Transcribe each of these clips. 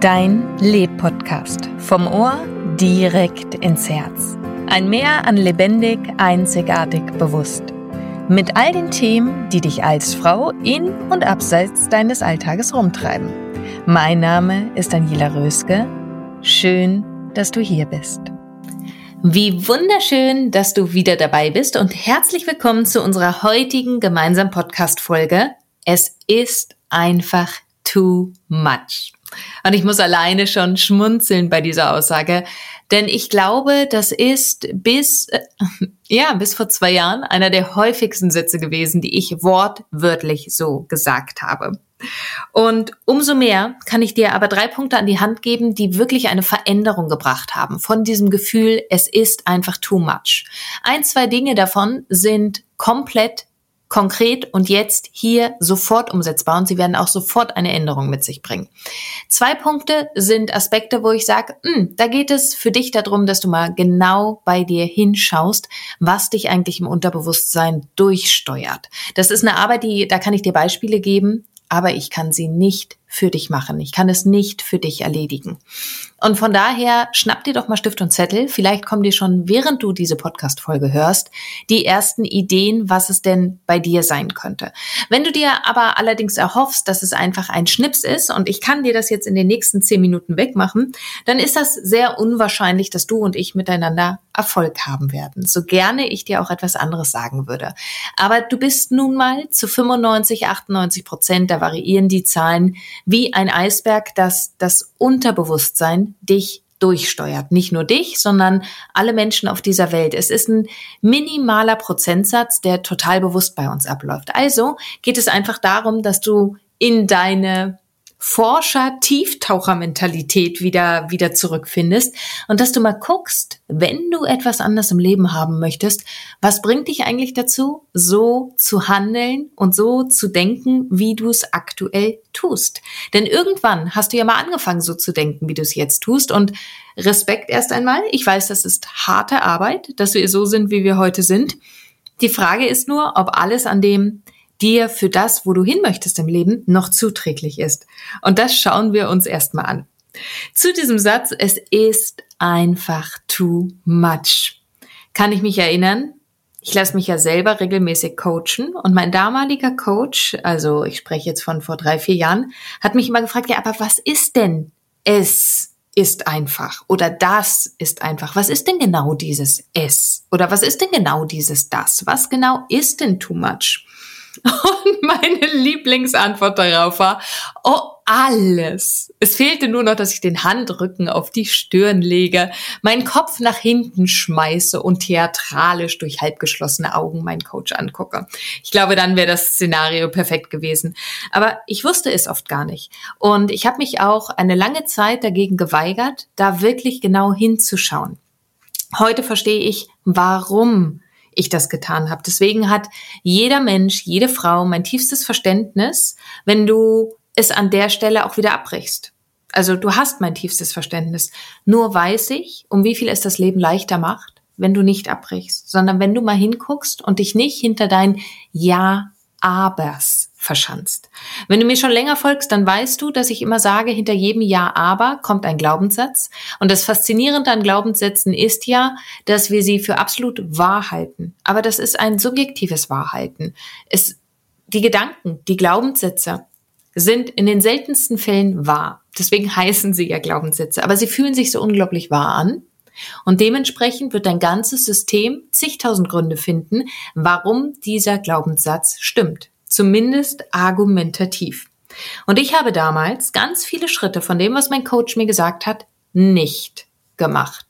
Dein Leb-Podcast. Vom Ohr direkt ins Herz. Ein Meer an lebendig, einzigartig, bewusst. Mit all den Themen, die dich als Frau in und abseits deines Alltages rumtreiben. Mein Name ist Daniela Röske. Schön, dass du hier bist. Wie wunderschön, dass du wieder dabei bist und herzlich willkommen zu unserer heutigen gemeinsamen Podcast-Folge. Es ist einfach too much. Und ich muss alleine schon schmunzeln bei dieser Aussage, denn ich glaube, das ist bis, äh, ja, bis vor zwei Jahren einer der häufigsten Sätze gewesen, die ich wortwörtlich so gesagt habe. Und umso mehr kann ich dir aber drei Punkte an die Hand geben, die wirklich eine Veränderung gebracht haben von diesem Gefühl, es ist einfach too much. Ein, zwei Dinge davon sind komplett konkret und jetzt hier sofort umsetzbar und sie werden auch sofort eine Änderung mit sich bringen. Zwei Punkte sind Aspekte, wo ich sage, hm, da geht es für dich darum, dass du mal genau bei dir hinschaust, was dich eigentlich im Unterbewusstsein durchsteuert. Das ist eine Arbeit, die, da kann ich dir Beispiele geben, aber ich kann sie nicht für dich machen. Ich kann es nicht für dich erledigen. Und von daher schnapp dir doch mal Stift und Zettel. Vielleicht kommen dir schon, während du diese Podcast-Folge hörst, die ersten Ideen, was es denn bei dir sein könnte. Wenn du dir aber allerdings erhoffst, dass es einfach ein Schnips ist und ich kann dir das jetzt in den nächsten zehn Minuten wegmachen, dann ist das sehr unwahrscheinlich, dass du und ich miteinander Erfolg haben werden. So gerne ich dir auch etwas anderes sagen würde. Aber du bist nun mal zu 95, 98 Prozent, da variieren die Zahlen, wie ein Eisberg, das das Unterbewusstsein dich durchsteuert. Nicht nur dich, sondern alle Menschen auf dieser Welt. Es ist ein minimaler Prozentsatz, der total bewusst bei uns abläuft. Also geht es einfach darum, dass du in deine Forscher-Tieftaucher-Mentalität wieder, wieder zurückfindest und dass du mal guckst, wenn du etwas anders im Leben haben möchtest, was bringt dich eigentlich dazu, so zu handeln und so zu denken, wie du es aktuell tust? Denn irgendwann hast du ja mal angefangen, so zu denken, wie du es jetzt tust und Respekt erst einmal. Ich weiß, das ist harte Arbeit, dass wir so sind, wie wir heute sind. Die Frage ist nur, ob alles an dem dir für das, wo du hin möchtest im Leben, noch zuträglich ist. Und das schauen wir uns erstmal an. Zu diesem Satz, es ist einfach too much. Kann ich mich erinnern? Ich lasse mich ja selber regelmäßig coachen und mein damaliger Coach, also ich spreche jetzt von vor drei, vier Jahren, hat mich immer gefragt, ja, aber was ist denn es ist einfach oder das ist einfach? Was ist denn genau dieses es? Oder was ist denn genau dieses das? Was genau ist denn too much? Und meine Lieblingsantwort darauf war, oh, alles. Es fehlte nur noch, dass ich den Handrücken auf die Stirn lege, meinen Kopf nach hinten schmeiße und theatralisch durch halbgeschlossene Augen meinen Coach angucke. Ich glaube, dann wäre das Szenario perfekt gewesen. Aber ich wusste es oft gar nicht. Und ich habe mich auch eine lange Zeit dagegen geweigert, da wirklich genau hinzuschauen. Heute verstehe ich, warum ich das getan habe. Deswegen hat jeder Mensch, jede Frau mein tiefstes Verständnis, wenn du es an der Stelle auch wieder abbrichst. Also du hast mein tiefstes Verständnis. Nur weiß ich, um wie viel es das Leben leichter macht, wenn du nicht abbrichst, sondern wenn du mal hinguckst und dich nicht hinter dein Ja, Abers verschanzt. Wenn du mir schon länger folgst, dann weißt du, dass ich immer sage, hinter jedem Ja, aber kommt ein Glaubenssatz. Und das Faszinierende an Glaubenssätzen ist ja, dass wir sie für absolut wahr halten. Aber das ist ein subjektives Wahrhalten. Es, die Gedanken, die Glaubenssätze sind in den seltensten Fällen wahr. Deswegen heißen sie ja Glaubenssätze. Aber sie fühlen sich so unglaublich wahr an. Und dementsprechend wird dein ganzes System zigtausend Gründe finden, warum dieser Glaubenssatz stimmt. Zumindest argumentativ. Und ich habe damals ganz viele Schritte von dem, was mein Coach mir gesagt hat, nicht gemacht.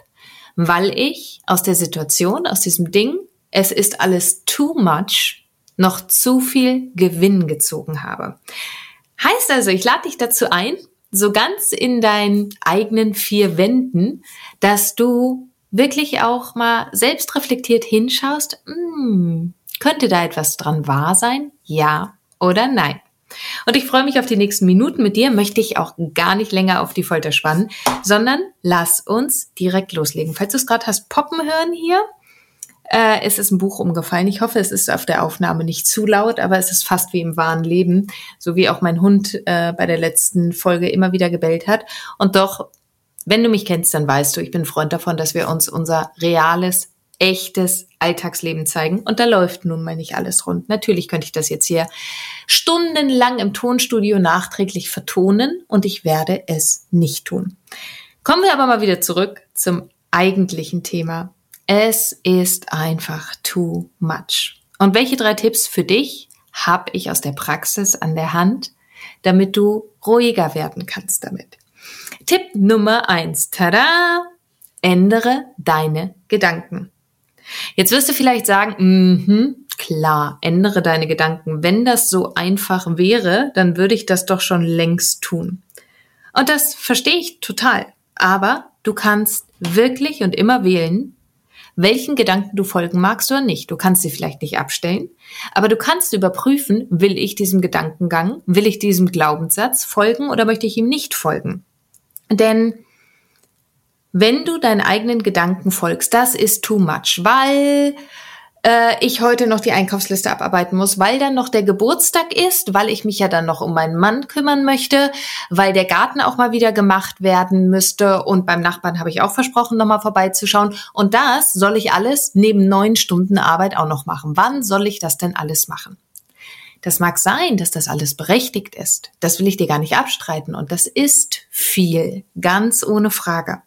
Weil ich aus der Situation, aus diesem Ding, es ist alles too much, noch zu viel Gewinn gezogen habe. Heißt also, ich lade dich dazu ein, so ganz in deinen eigenen vier Wänden, dass du wirklich auch mal selbst reflektiert hinschaust, hm, könnte da etwas dran wahr sein? Ja oder nein? Und ich freue mich auf die nächsten Minuten mit dir, möchte ich auch gar nicht länger auf die Folter spannen, sondern lass uns direkt loslegen. Falls du es gerade hast poppen hören hier, äh, es ist ein Buch umgefallen. Ich hoffe, es ist auf der Aufnahme nicht zu laut, aber es ist fast wie im wahren Leben, so wie auch mein Hund äh, bei der letzten Folge immer wieder gebellt hat. Und doch, wenn du mich kennst, dann weißt du, ich bin Freund davon, dass wir uns unser reales, echtes Alltagsleben zeigen. Und da läuft nun mal nicht alles rund. Natürlich könnte ich das jetzt hier stundenlang im Tonstudio nachträglich vertonen und ich werde es nicht tun. Kommen wir aber mal wieder zurück zum eigentlichen Thema. Es ist einfach too much. Und welche drei Tipps für dich habe ich aus der Praxis an der Hand, damit du ruhiger werden kannst damit? Tipp Nummer eins. Tada! Ändere deine Gedanken. Jetzt wirst du vielleicht sagen, mhm, klar, ändere deine Gedanken. Wenn das so einfach wäre, dann würde ich das doch schon längst tun. Und das verstehe ich total. Aber du kannst wirklich und immer wählen, welchen Gedanken du folgen magst oder nicht. Du kannst sie vielleicht nicht abstellen, aber du kannst überprüfen, will ich diesem Gedankengang, will ich diesem Glaubenssatz folgen oder möchte ich ihm nicht folgen. Denn wenn du deinen eigenen Gedanken folgst, das ist too much, weil äh, ich heute noch die Einkaufsliste abarbeiten muss, weil dann noch der Geburtstag ist, weil ich mich ja dann noch um meinen Mann kümmern möchte, weil der Garten auch mal wieder gemacht werden müsste und beim Nachbarn habe ich auch versprochen, nochmal vorbeizuschauen. Und das soll ich alles neben neun Stunden Arbeit auch noch machen. Wann soll ich das denn alles machen? Das mag sein, dass das alles berechtigt ist. Das will ich dir gar nicht abstreiten. Und das ist viel, ganz ohne Frage.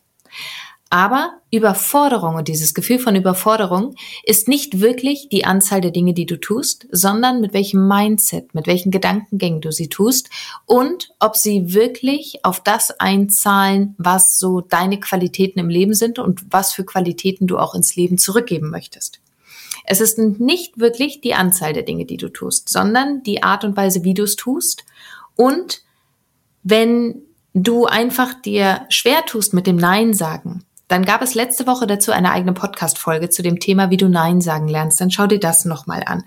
Aber Überforderung und dieses Gefühl von Überforderung ist nicht wirklich die Anzahl der Dinge, die du tust, sondern mit welchem Mindset, mit welchen Gedankengängen du sie tust und ob sie wirklich auf das einzahlen, was so deine Qualitäten im Leben sind und was für Qualitäten du auch ins Leben zurückgeben möchtest. Es ist nicht wirklich die Anzahl der Dinge, die du tust, sondern die Art und Weise, wie du es tust und wenn du einfach dir schwer tust mit dem Nein sagen, dann gab es letzte Woche dazu eine eigene Podcast-Folge zu dem Thema, wie du Nein sagen lernst. Dann schau dir das nochmal an.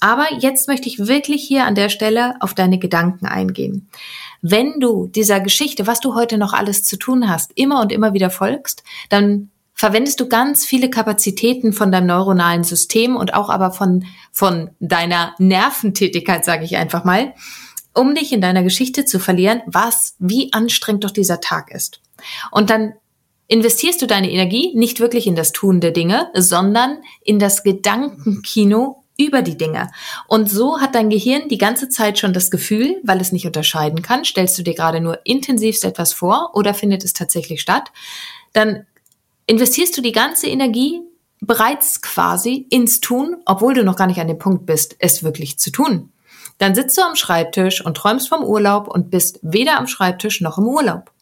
Aber jetzt möchte ich wirklich hier an der Stelle auf deine Gedanken eingehen. Wenn du dieser Geschichte, was du heute noch alles zu tun hast, immer und immer wieder folgst, dann verwendest du ganz viele Kapazitäten von deinem neuronalen System und auch aber von, von deiner Nerventätigkeit, sage ich einfach mal, um dich in deiner Geschichte zu verlieren, was, wie anstrengend doch dieser Tag ist. Und dann investierst du deine Energie nicht wirklich in das Tun der Dinge, sondern in das Gedankenkino über die Dinge. Und so hat dein Gehirn die ganze Zeit schon das Gefühl, weil es nicht unterscheiden kann, stellst du dir gerade nur intensivst etwas vor oder findet es tatsächlich statt, dann investierst du die ganze Energie bereits quasi ins Tun, obwohl du noch gar nicht an dem Punkt bist, es wirklich zu tun. Dann sitzt du am Schreibtisch und träumst vom Urlaub und bist weder am Schreibtisch noch im Urlaub.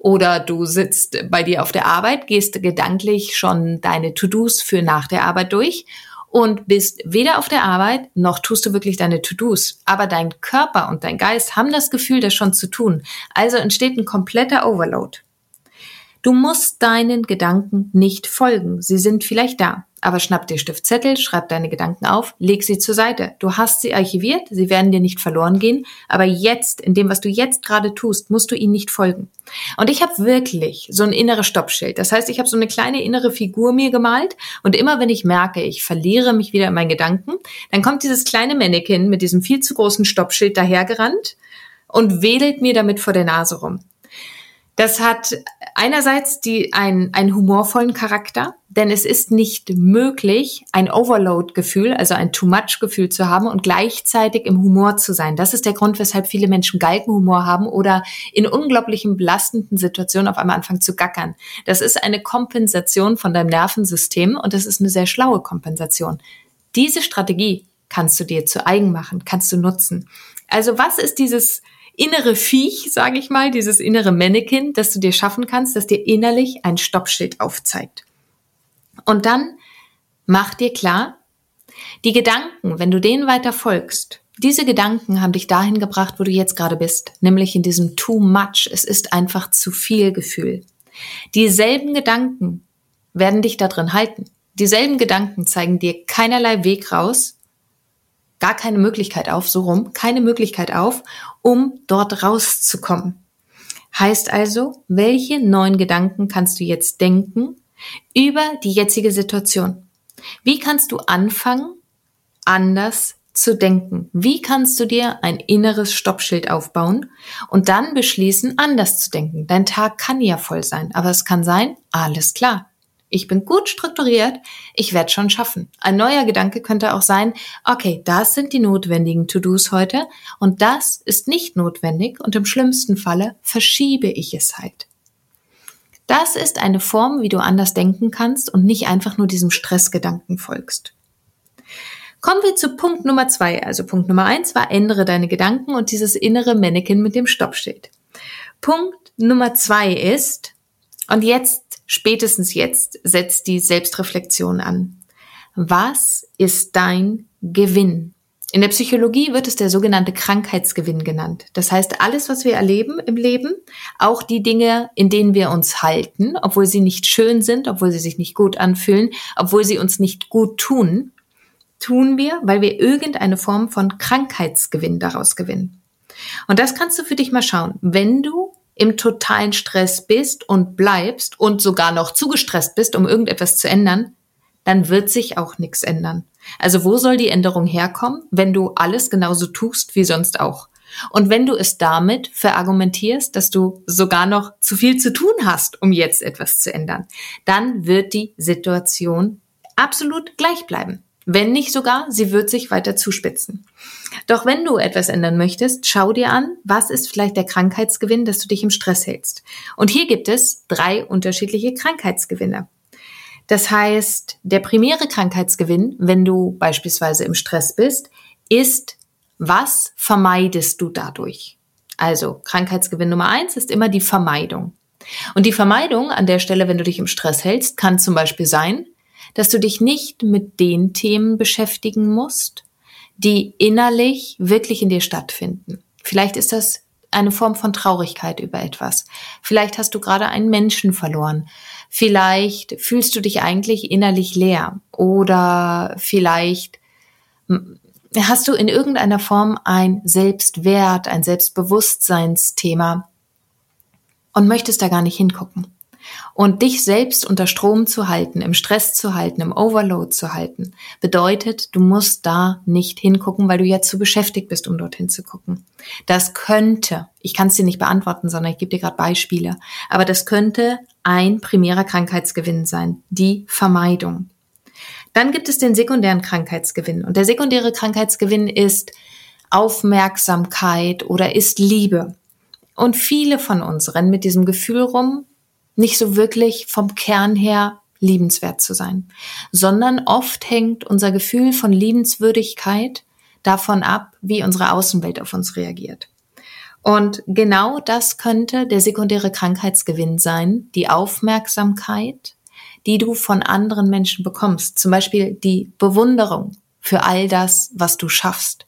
Oder du sitzt bei dir auf der Arbeit, gehst gedanklich schon deine To-Dos für nach der Arbeit durch und bist weder auf der Arbeit noch tust du wirklich deine To-Dos. Aber dein Körper und dein Geist haben das Gefühl, das schon zu tun. Also entsteht ein kompletter Overload. Du musst deinen Gedanken nicht folgen. Sie sind vielleicht da. Aber schnapp dir Stift Zettel, schreib deine Gedanken auf, leg sie zur Seite. Du hast sie archiviert, sie werden dir nicht verloren gehen, aber jetzt, in dem, was du jetzt gerade tust, musst du ihnen nicht folgen. Und ich habe wirklich so ein inneres Stoppschild. Das heißt, ich habe so eine kleine innere Figur mir gemalt und immer wenn ich merke, ich verliere mich wieder in meinen Gedanken, dann kommt dieses kleine Mannequin mit diesem viel zu großen Stoppschild dahergerannt und wedelt mir damit vor der Nase rum. Das hat einerseits die, ein, einen humorvollen Charakter, denn es ist nicht möglich, ein Overload-Gefühl, also ein Too-Much-Gefühl zu haben und gleichzeitig im Humor zu sein. Das ist der Grund, weshalb viele Menschen Galgenhumor haben oder in unglaublichen belastenden Situationen auf einmal anfangen zu gackern. Das ist eine Kompensation von deinem Nervensystem und das ist eine sehr schlaue Kompensation. Diese Strategie kannst du dir zu eigen machen, kannst du nutzen. Also was ist dieses innere Viech, sage ich mal, dieses innere Mannequin, das du dir schaffen kannst, das dir innerlich ein Stoppschild aufzeigt. Und dann mach dir klar, die Gedanken, wenn du denen weiter folgst, diese Gedanken haben dich dahin gebracht, wo du jetzt gerade bist, nämlich in diesem too much, es ist einfach zu viel Gefühl. Dieselben Gedanken werden dich da drin halten. Dieselben Gedanken zeigen dir keinerlei Weg raus, gar keine Möglichkeit auf, so rum, keine Möglichkeit auf, um dort rauszukommen. Heißt also, welche neuen Gedanken kannst du jetzt denken über die jetzige Situation? Wie kannst du anfangen, anders zu denken? Wie kannst du dir ein inneres Stoppschild aufbauen und dann beschließen, anders zu denken? Dein Tag kann ja voll sein, aber es kann sein, alles klar. Ich bin gut strukturiert, ich werde schon schaffen. Ein neuer Gedanke könnte auch sein, okay, das sind die notwendigen To-Dos heute und das ist nicht notwendig und im schlimmsten Falle verschiebe ich es halt. Das ist eine Form, wie du anders denken kannst und nicht einfach nur diesem Stressgedanken folgst. Kommen wir zu Punkt Nummer zwei. Also Punkt Nummer eins war, ändere deine Gedanken und dieses innere Mannequin mit dem Stoppschild. Punkt Nummer zwei ist, und jetzt spätestens jetzt setzt die Selbstreflexion an. Was ist dein Gewinn? In der Psychologie wird es der sogenannte Krankheitsgewinn genannt. Das heißt, alles, was wir erleben im Leben, auch die Dinge, in denen wir uns halten, obwohl sie nicht schön sind, obwohl sie sich nicht gut anfühlen, obwohl sie uns nicht gut tun, tun wir, weil wir irgendeine Form von Krankheitsgewinn daraus gewinnen. Und das kannst du für dich mal schauen. Wenn du im totalen Stress bist und bleibst und sogar noch zugestresst bist, um irgendetwas zu ändern, dann wird sich auch nichts ändern. Also wo soll die Änderung herkommen, wenn du alles genauso tust wie sonst auch? Und wenn du es damit verargumentierst, dass du sogar noch zu viel zu tun hast, um jetzt etwas zu ändern, dann wird die Situation absolut gleich bleiben. Wenn nicht sogar, sie wird sich weiter zuspitzen. Doch wenn du etwas ändern möchtest, schau dir an, was ist vielleicht der Krankheitsgewinn, dass du dich im Stress hältst. Und hier gibt es drei unterschiedliche Krankheitsgewinne. Das heißt, der primäre Krankheitsgewinn, wenn du beispielsweise im Stress bist, ist, was vermeidest du dadurch? Also Krankheitsgewinn Nummer eins ist immer die Vermeidung. Und die Vermeidung an der Stelle, wenn du dich im Stress hältst, kann zum Beispiel sein, dass du dich nicht mit den Themen beschäftigen musst, die innerlich wirklich in dir stattfinden. Vielleicht ist das eine Form von Traurigkeit über etwas. Vielleicht hast du gerade einen Menschen verloren. Vielleicht fühlst du dich eigentlich innerlich leer. Oder vielleicht hast du in irgendeiner Form ein Selbstwert, ein Selbstbewusstseinsthema und möchtest da gar nicht hingucken. Und dich selbst unter Strom zu halten, im Stress zu halten, im Overload zu halten, bedeutet, du musst da nicht hingucken, weil du jetzt zu beschäftigt bist, um dorthin zu gucken. Das könnte, ich kann es dir nicht beantworten, sondern ich gebe dir gerade Beispiele, aber das könnte ein primärer Krankheitsgewinn sein, die Vermeidung. Dann gibt es den sekundären Krankheitsgewinn. Und der sekundäre Krankheitsgewinn ist Aufmerksamkeit oder ist Liebe. Und viele von uns rennen mit diesem Gefühl rum, nicht so wirklich vom Kern her liebenswert zu sein, sondern oft hängt unser Gefühl von Liebenswürdigkeit davon ab, wie unsere Außenwelt auf uns reagiert. Und genau das könnte der sekundäre Krankheitsgewinn sein, die Aufmerksamkeit, die du von anderen Menschen bekommst, zum Beispiel die Bewunderung für all das, was du schaffst,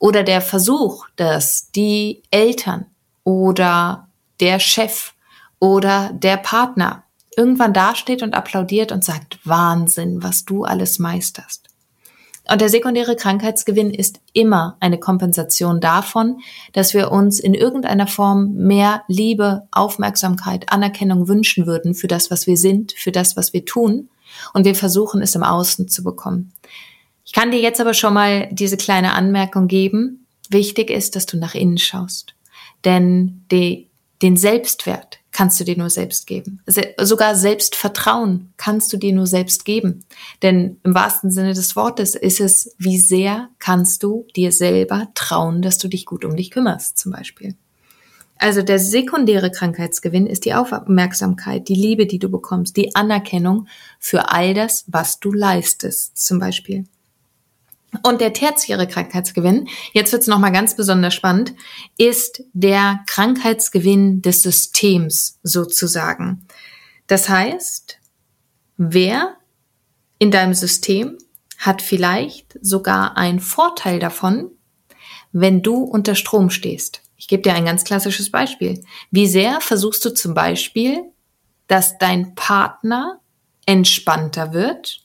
oder der Versuch, dass die Eltern oder der Chef oder der Partner irgendwann dasteht und applaudiert und sagt, Wahnsinn, was du alles meisterst. Und der sekundäre Krankheitsgewinn ist immer eine Kompensation davon, dass wir uns in irgendeiner Form mehr Liebe, Aufmerksamkeit, Anerkennung wünschen würden für das, was wir sind, für das, was wir tun. Und wir versuchen es im Außen zu bekommen. Ich kann dir jetzt aber schon mal diese kleine Anmerkung geben. Wichtig ist, dass du nach innen schaust. Denn die, den Selbstwert, kannst du dir nur selbst geben. Se sogar Selbstvertrauen kannst du dir nur selbst geben. Denn im wahrsten Sinne des Wortes ist es, wie sehr kannst du dir selber trauen, dass du dich gut um dich kümmerst, zum Beispiel. Also der sekundäre Krankheitsgewinn ist die Aufmerksamkeit, die Liebe, die du bekommst, die Anerkennung für all das, was du leistest, zum Beispiel. Und der tertiäre Krankheitsgewinn, jetzt wird es nochmal ganz besonders spannend, ist der Krankheitsgewinn des Systems sozusagen. Das heißt, wer in deinem System hat vielleicht sogar einen Vorteil davon, wenn du unter Strom stehst. Ich gebe dir ein ganz klassisches Beispiel. Wie sehr versuchst du zum Beispiel, dass dein Partner entspannter wird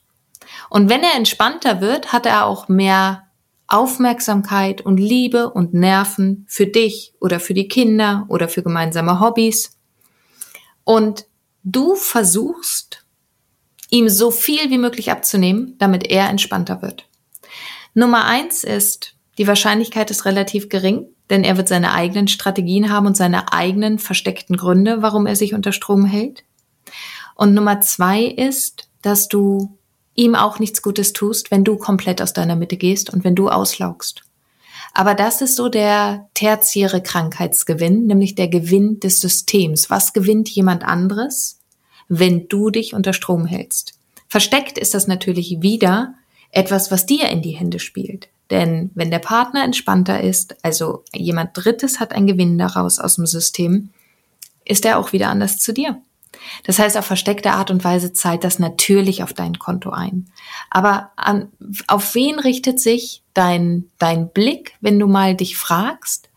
und wenn er entspannter wird, hat er auch mehr Aufmerksamkeit und Liebe und Nerven für dich oder für die Kinder oder für gemeinsame Hobbys. Und du versuchst, ihm so viel wie möglich abzunehmen, damit er entspannter wird. Nummer eins ist, die Wahrscheinlichkeit ist relativ gering, denn er wird seine eigenen Strategien haben und seine eigenen versteckten Gründe, warum er sich unter Strom hält. Und Nummer zwei ist, dass du ihm auch nichts Gutes tust, wenn du komplett aus deiner Mitte gehst und wenn du auslaugst. Aber das ist so der tertiäre Krankheitsgewinn, nämlich der Gewinn des Systems. Was gewinnt jemand anderes, wenn du dich unter Strom hältst? Versteckt ist das natürlich wieder etwas, was dir in die Hände spielt. Denn wenn der Partner entspannter ist, also jemand Drittes hat einen Gewinn daraus aus dem System, ist er auch wieder anders zu dir. Das heißt, auf versteckte Art und Weise zahlt das natürlich auf dein Konto ein. Aber an, auf wen richtet sich dein, dein Blick, wenn du mal dich fragst,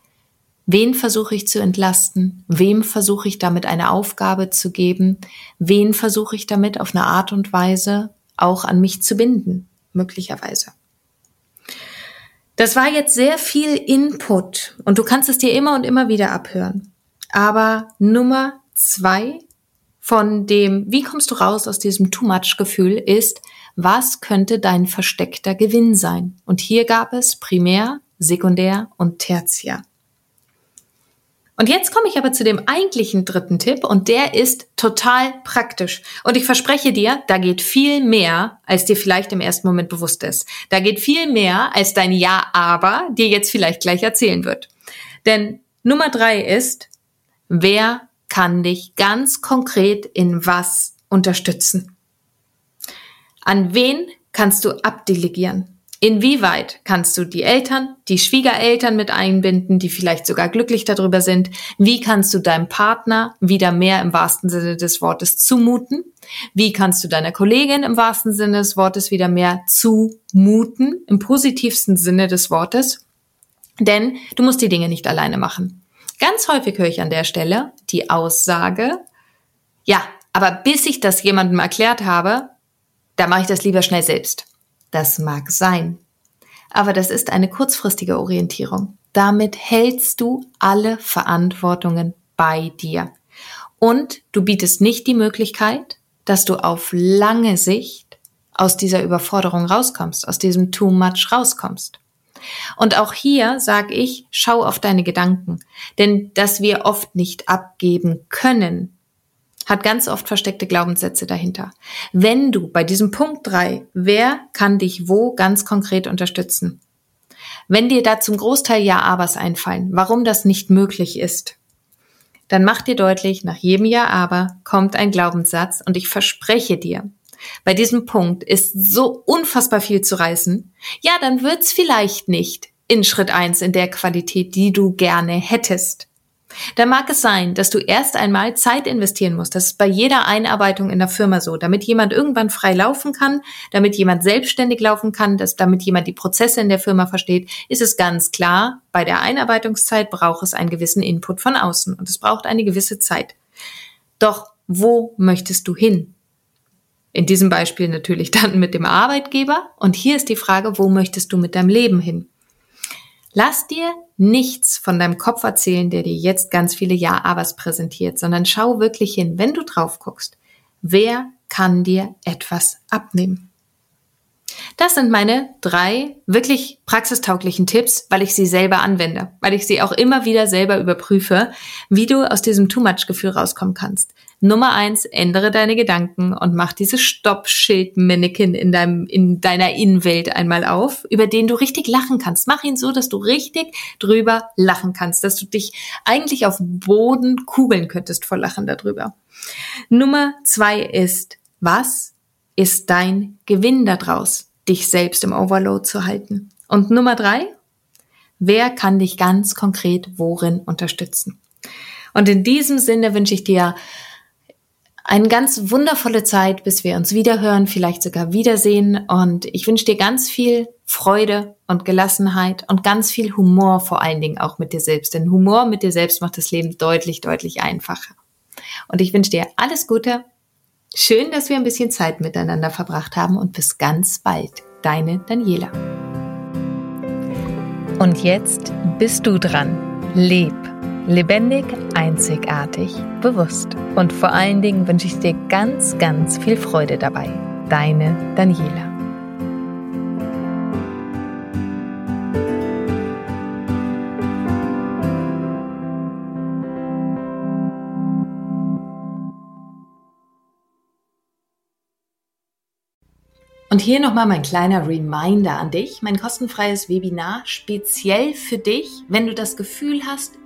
wen versuche ich zu entlasten? Wem versuche ich damit eine Aufgabe zu geben? Wen versuche ich damit auf eine Art und Weise auch an mich zu binden? Möglicherweise. Das war jetzt sehr viel Input und du kannst es dir immer und immer wieder abhören. Aber Nummer zwei von dem, wie kommst du raus aus diesem Too Much Gefühl, ist, was könnte dein versteckter Gewinn sein? Und hier gab es Primär, Sekundär und Tertiär. Und jetzt komme ich aber zu dem eigentlichen dritten Tipp und der ist total praktisch. Und ich verspreche dir, da geht viel mehr, als dir vielleicht im ersten Moment bewusst ist. Da geht viel mehr, als dein Ja, aber dir jetzt vielleicht gleich erzählen wird. Denn Nummer drei ist, wer kann dich ganz konkret in was unterstützen? An wen kannst du abdelegieren? Inwieweit kannst du die Eltern, die Schwiegereltern mit einbinden, die vielleicht sogar glücklich darüber sind? Wie kannst du deinem Partner wieder mehr im wahrsten Sinne des Wortes zumuten? Wie kannst du deiner Kollegin im wahrsten Sinne des Wortes wieder mehr zumuten, im positivsten Sinne des Wortes? Denn du musst die Dinge nicht alleine machen. Ganz häufig höre ich an der Stelle die Aussage, ja, aber bis ich das jemandem erklärt habe, da mache ich das lieber schnell selbst. Das mag sein. Aber das ist eine kurzfristige Orientierung. Damit hältst du alle Verantwortungen bei dir. Und du bietest nicht die Möglichkeit, dass du auf lange Sicht aus dieser Überforderung rauskommst, aus diesem Too Much rauskommst. Und auch hier sage ich, schau auf deine Gedanken. Denn dass wir oft nicht abgeben können, hat ganz oft versteckte Glaubenssätze dahinter. Wenn du bei diesem Punkt drei, wer kann dich wo ganz konkret unterstützen? Wenn dir da zum Großteil Ja-Abers einfallen, warum das nicht möglich ist, dann mach dir deutlich, nach jedem Ja-Aber kommt ein Glaubenssatz und ich verspreche dir, bei diesem Punkt ist so unfassbar viel zu reißen, ja, dann wird's vielleicht nicht in Schritt eins in der Qualität, die du gerne hättest. Da mag es sein, dass du erst einmal Zeit investieren musst. Das ist bei jeder Einarbeitung in der Firma so. Damit jemand irgendwann frei laufen kann, damit jemand selbstständig laufen kann, dass damit jemand die Prozesse in der Firma versteht, ist es ganz klar, bei der Einarbeitungszeit braucht es einen gewissen Input von außen und es braucht eine gewisse Zeit. Doch wo möchtest du hin? In diesem Beispiel natürlich dann mit dem Arbeitgeber. Und hier ist die Frage, wo möchtest du mit deinem Leben hin? Lass dir nichts von deinem Kopf erzählen, der dir jetzt ganz viele Ja-Abers präsentiert, sondern schau wirklich hin, wenn du drauf guckst. Wer kann dir etwas abnehmen? Das sind meine drei wirklich praxistauglichen Tipps, weil ich sie selber anwende, weil ich sie auch immer wieder selber überprüfe, wie du aus diesem Too-Much-Gefühl rauskommen kannst. Nummer eins, ändere deine Gedanken und mach dieses Stoppschild-Mannequin in deinem, in deiner Innenwelt einmal auf, über den du richtig lachen kannst. Mach ihn so, dass du richtig drüber lachen kannst, dass du dich eigentlich auf Boden kugeln könntest vor Lachen darüber. Nummer zwei ist, was ist dein Gewinn daraus, dich selbst im Overload zu halten? Und Nummer drei, wer kann dich ganz konkret worin unterstützen? Und in diesem Sinne wünsche ich dir eine ganz wundervolle Zeit, bis wir uns wiederhören, vielleicht sogar wiedersehen. Und ich wünsche dir ganz viel Freude und Gelassenheit und ganz viel Humor vor allen Dingen auch mit dir selbst. Denn Humor mit dir selbst macht das Leben deutlich, deutlich einfacher. Und ich wünsche dir alles Gute. Schön, dass wir ein bisschen Zeit miteinander verbracht haben und bis ganz bald. Deine Daniela. Und jetzt bist du dran. Leb Lebendig, einzigartig, bewusst. Und vor allen Dingen wünsche ich dir ganz, ganz viel Freude dabei. Deine Daniela. Und hier nochmal mein kleiner Reminder an dich, mein kostenfreies Webinar speziell für dich, wenn du das Gefühl hast,